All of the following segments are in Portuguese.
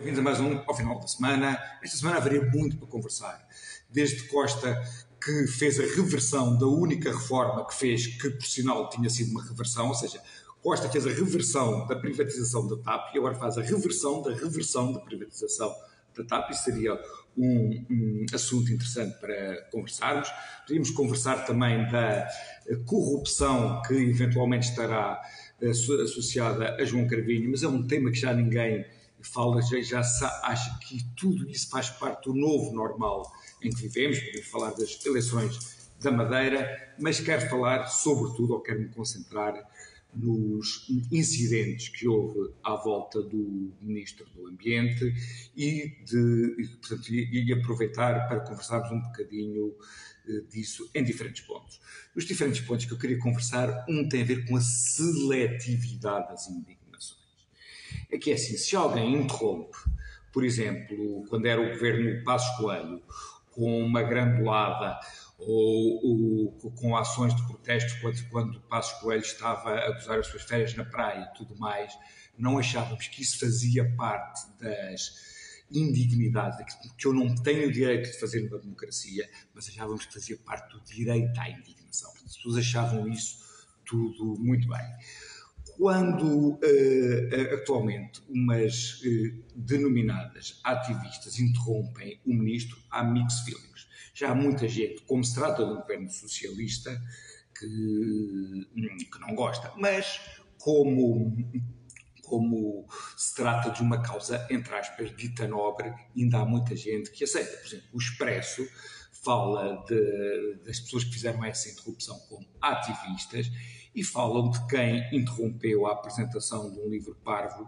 Bem-vindos a mais um ao final da semana. Esta semana haveria muito para conversar. Desde Costa, que fez a reversão da única reforma que fez, que por sinal tinha sido uma reversão, ou seja, Costa fez a reversão da privatização da TAP e agora faz a reversão da reversão da privatização da TAP. Isso seria um, um assunto interessante para conversarmos. Podíamos conversar também da corrupção que eventualmente estará associada a João Carvinho, mas é um tema que já ninguém fala, já, já acha que tudo isso faz parte do novo normal em que vivemos. Podemos falar das eleições da Madeira, mas quero falar, sobretudo, ou quero me concentrar nos incidentes que houve à volta do Ministro do Ambiente e, de, portanto, e, aproveitar para conversarmos um bocadinho eh, disso em diferentes pontos. Os diferentes pontos que eu queria conversar, um tem a ver com a seletividade das indignações. É que é assim, se alguém interrompe, por exemplo, quando era o governo Passos Coelho, com uma grandulada ou, ou, com ações de protesto quando, quando Passos Coelho estava a gozar as suas férias na praia e tudo mais, não achávamos que isso fazia parte das indignidades, que eu não tenho o direito de fazer numa democracia, mas achávamos que fazia parte do direito à indignação. As pessoas achavam isso tudo muito bem. Quando uh, atualmente umas uh, denominadas ativistas interrompem o ministro, há mixed feelings. Já há muita gente, como se trata de um governo socialista, que, hum, que não gosta, mas como como se trata de uma causa, entre aspas, dita nobre, ainda há muita gente que aceita. Por exemplo, o Expresso fala de, das pessoas que fizeram essa interrupção como ativistas e falam de quem interrompeu a apresentação de um livro parvo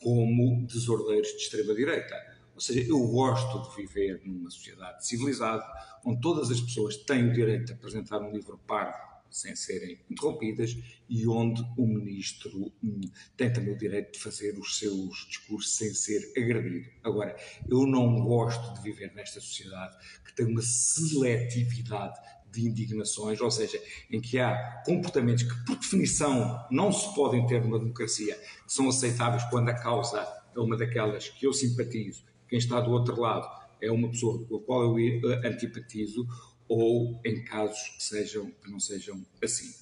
como desordeiros de extrema-direita. Ou seja, eu gosto de viver numa sociedade civilizada onde todas as pessoas têm o direito de apresentar um livro parvo sem serem interrompidas e onde o ministro hum, tem também o direito de fazer os seus discursos sem ser agredido. Agora, eu não gosto de viver nesta sociedade que tem uma seletividade de indignações, ou seja, em que há comportamentos que, por definição, não se podem ter numa democracia, que são aceitáveis quando a causa é uma daquelas que eu simpatizo, quem está do outro lado é uma pessoa com a qual eu eh, antipatizo, ou em casos que, sejam, que não sejam assim.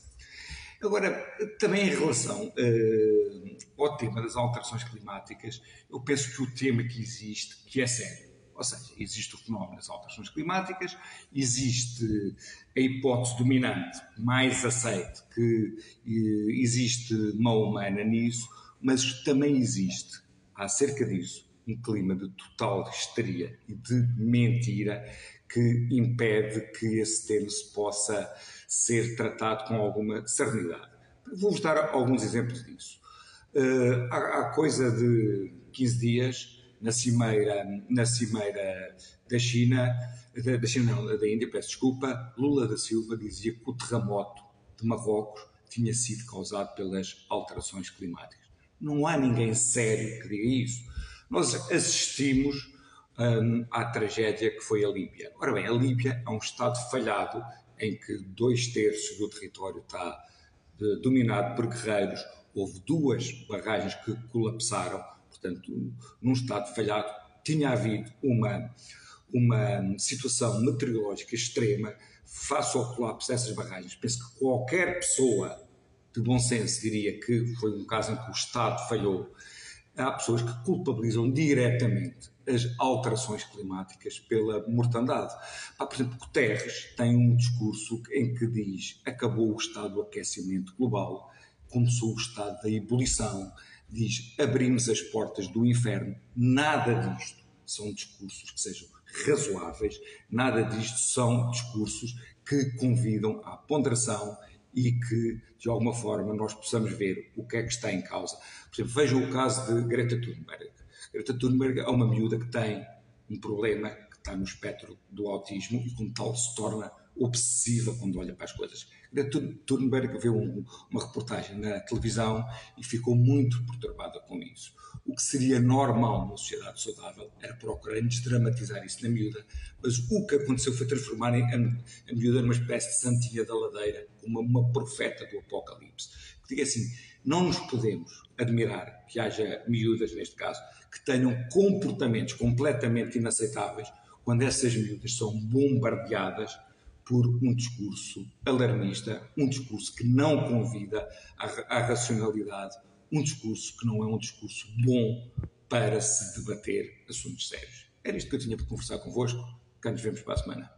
Agora, também em relação uh, ao tema das alterações climáticas, eu penso que o tema que existe, que é sério, ou seja, existe o fenómeno das alterações climáticas, existe a hipótese dominante, mais aceite, que uh, existe mão humana nisso, mas também existe, acerca disso, um clima de total histeria e de mentira que impede que esse tema se possa ser tratado com alguma serenidade. Vou-vos dar alguns exemplos disso. Uh, há, há, coisa de 15 dias, na cimeira, na cimeira da China, da, da China não, da Índia, peço desculpa, Lula da Silva dizia que o terremoto de Marrocos tinha sido causado pelas alterações climáticas. Não há ninguém sério que diga isso. Nós assistimos um, à tragédia que foi a Líbia. Ora bem, a Líbia é um Estado falhado em que dois terços do território está de, dominado por guerreiros, houve duas barragens que colapsaram, portanto, num Estado falhado, tinha havido uma, uma situação meteorológica extrema face ao colapso dessas barragens. Penso que qualquer pessoa de bom senso diria que foi um caso em que o Estado falhou. Há pessoas que culpabilizam diretamente as alterações climáticas pela mortandade. por exemplo, Guterres tem um discurso em que diz acabou o estado do aquecimento global, começou o estado da ebulição, diz abrimos as portas do inferno. Nada disto são discursos que sejam razoáveis, nada disto são discursos que convidam à ponderação e que, de alguma forma, nós possamos ver o que é que está em causa. Por exemplo, vejam o caso de Greta Thunberg. Greta Thunberg é uma miúda que tem um problema que está no espectro do autismo e, como tal, se torna obsessiva quando olha para as coisas. Greta Thunberg viu um, uma reportagem na televisão e ficou muito perturbada com isso. Que seria normal numa sociedade saudável era procurar desdramatizar isso na miúda, mas o que aconteceu foi transformar a, a miúda numa espécie de santinha da ladeira, uma, uma profeta do apocalipse. Que diga assim, não nos podemos admirar que haja miúdas, neste caso, que tenham comportamentos completamente inaceitáveis quando essas miúdas são bombardeadas por um discurso alarmista, um discurso que não convida à, à racionalidade, um discurso que não é um discurso bom para se debater assuntos sérios. Era isto que eu tinha para conversar convosco. Cá nos vemos para a semana.